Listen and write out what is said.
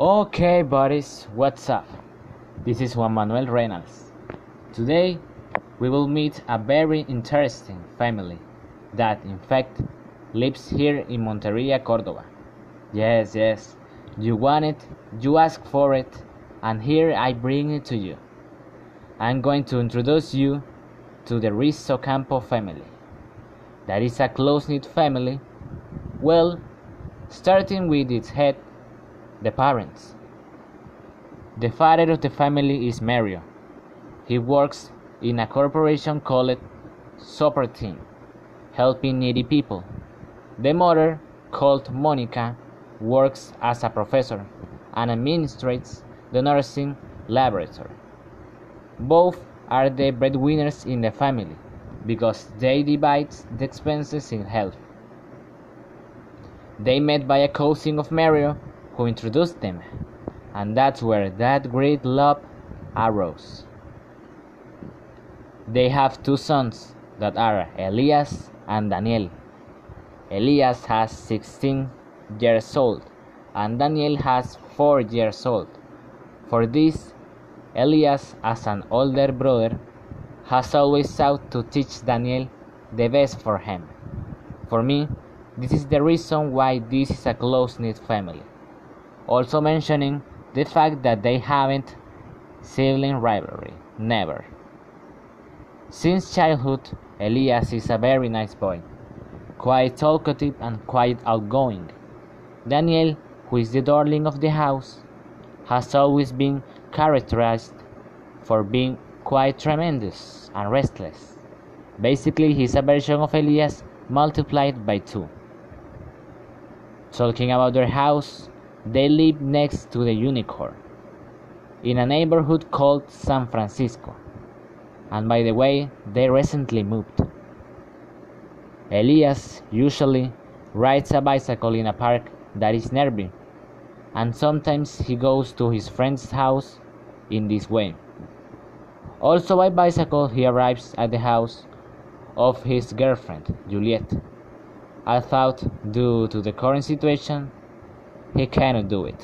Okay, buddies, what's up? This is Juan Manuel Reynolds. Today, we will meet a very interesting family that, in fact, lives here in Monteria, Córdoba. Yes, yes, you want it, you ask for it, and here I bring it to you. I'm going to introduce you to the Rizzo Campo family. That is a close knit family. Well, starting with its head, the parents. The father of the family is Mario. He works in a corporation called Team, helping needy people. The mother, called Monica, works as a professor and administrates the nursing laboratory. Both are the breadwinners in the family because they divide the expenses in half. They met by a cousin of Mario who introduced them, and that's where that great love arose. They have two sons that are Elias and Daniel. Elias has 16 years old and Daniel has 4 years old. For this, Elias, as an older brother, has always sought to teach Daniel the best for him. For me, this is the reason why this is a close knit family. Also mentioning the fact that they haven't sibling rivalry. Never. Since childhood, Elias is a very nice boy, quite talkative and quite outgoing. Daniel, who is the darling of the house, has always been characterized for being quite tremendous and restless. Basically, he's a version of Elias multiplied by two. Talking about their house, they live next to the unicorn in a neighborhood called San Francisco. And by the way, they recently moved. Elias usually rides a bicycle in a park that is nearby and sometimes he goes to his friend's house in this way. Also by bicycle he arrives at the house of his girlfriend, Juliet. I thought due to the current situation he cannot do it.